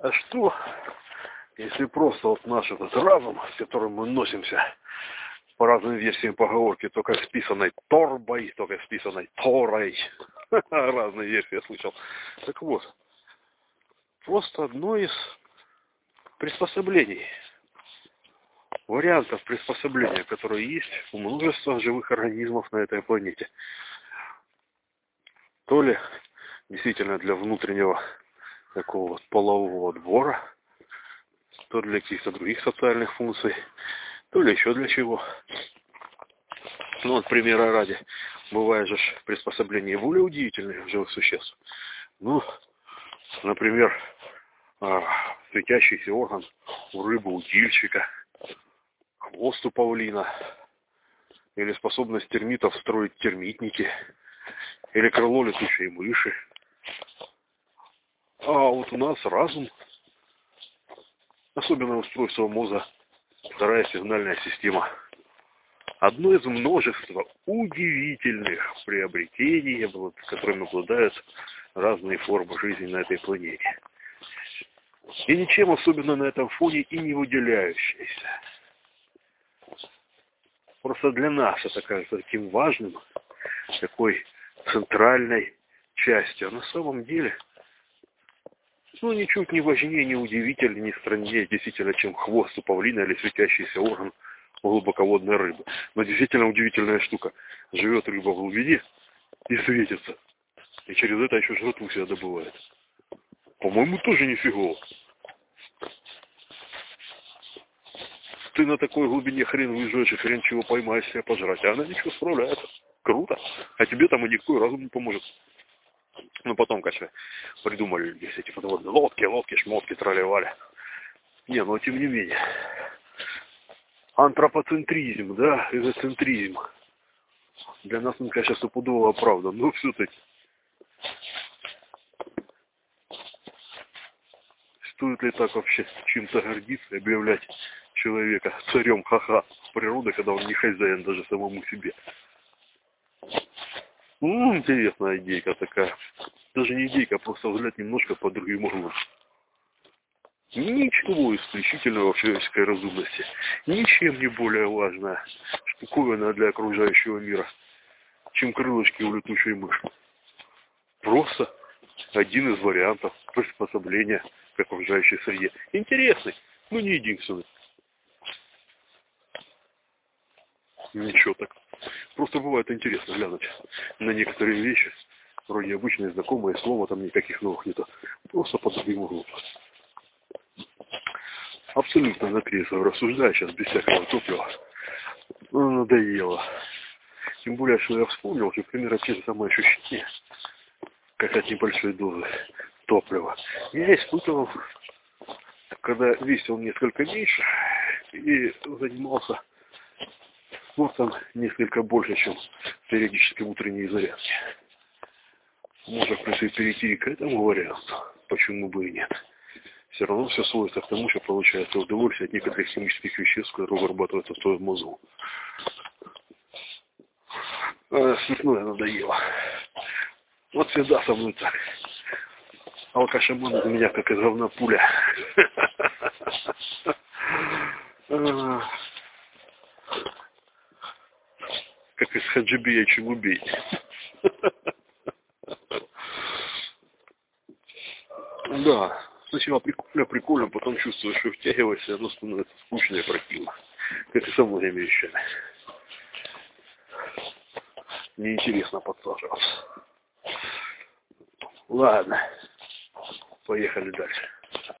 А что, если просто вот наш этот разум, с которым мы носимся по разным версиям поговорки, только списанной торбой, только списанной торой, разные версии я слышал. Так вот, просто одно из приспособлений, вариантов приспособления, которые есть у множества живых организмов на этой планете. То ли действительно для внутреннего такого вот полового отбора, то для каких-то других социальных функций, то ли еще для чего. Ну, вот примера ради, бывает же приспособление более удивительных живых существ. Ну, например, а, светящийся орган у рыбы, у дильчика, хвост у павлина, или способность термитов строить термитники, или крыло летучей мыши. А вот у нас разум, особенно устройство мозга, вторая сигнальная система. Одно из множества удивительных приобретений, которыми обладают разные формы жизни на этой планете и ничем особенно на этом фоне и не выделяющаяся. Просто для нас это кажется таким важным, такой центральной частью. А на самом деле, ну, ничуть не важнее, не удивительнее, не страннее действительно, чем хвост у павлина или светящийся орган глубоководной рыбы. Но действительно удивительная штука. Живет рыба в глубине и светится. И через это еще жратву себя добывает. По-моему, тоже нифигово. Ты на такой глубине хрен выжжешь и хрен чего поймаешь себя пожрать. А она ничего справляется. Круто. А тебе там и никакой разум не поможет. Ну, потом, конечно, придумали здесь эти подводные лодки, лодки, шмотки, тролливали. Не, но тем не менее. Антропоцентризм, да, эгоцентризм. Для нас он, конечно, стопудово правда, но все-таки Стоит ли так вообще чем-то гордиться и объявлять человека царем ха-ха природы, когда он не хозяин даже самому себе? Ну, интересная идейка такая. Даже не идейка, а просто взгляд немножко по другим углом. Ничего исключительного в человеческой разумности. Ничем не более важная штуковина для окружающего мира, чем крылышки у летучей мыши. Просто один из вариантов приспособления к окружающей среде. Интересный, но не единственный. Ничего так. Просто бывает интересно глянуть на некоторые вещи, вроде обычные знакомые слова, там никаких новых нету. Просто под другим углом. Абсолютно на трезво рассуждаю сейчас без всякого топлива. Ну, надоело. Тем более, что я вспомнил, что примерно те же самые ощущения, как от небольшой дозы топлива, я испытывал, когда весил несколько меньше и занимался спортом несколько больше, чем периодически утренние зарядки. Можно, в перейти к этому варианту. Почему бы и нет. Все равно все сводится к тому, что получается удовольствие от некоторых химических веществ, которые вырабатываются в твоем мозгу. А, смешное надоело. Вот всегда со мной так. Алкашемон у меня как из говна пуля. Как из хаджибия чебубей. Да, сначала прикольно, прикольно, потом чувствуешь, что втягиваешься, оно становится скучно и противно. Как и со многими вещами. Неинтересно подсаживаться. Ладно. Поехали дальше.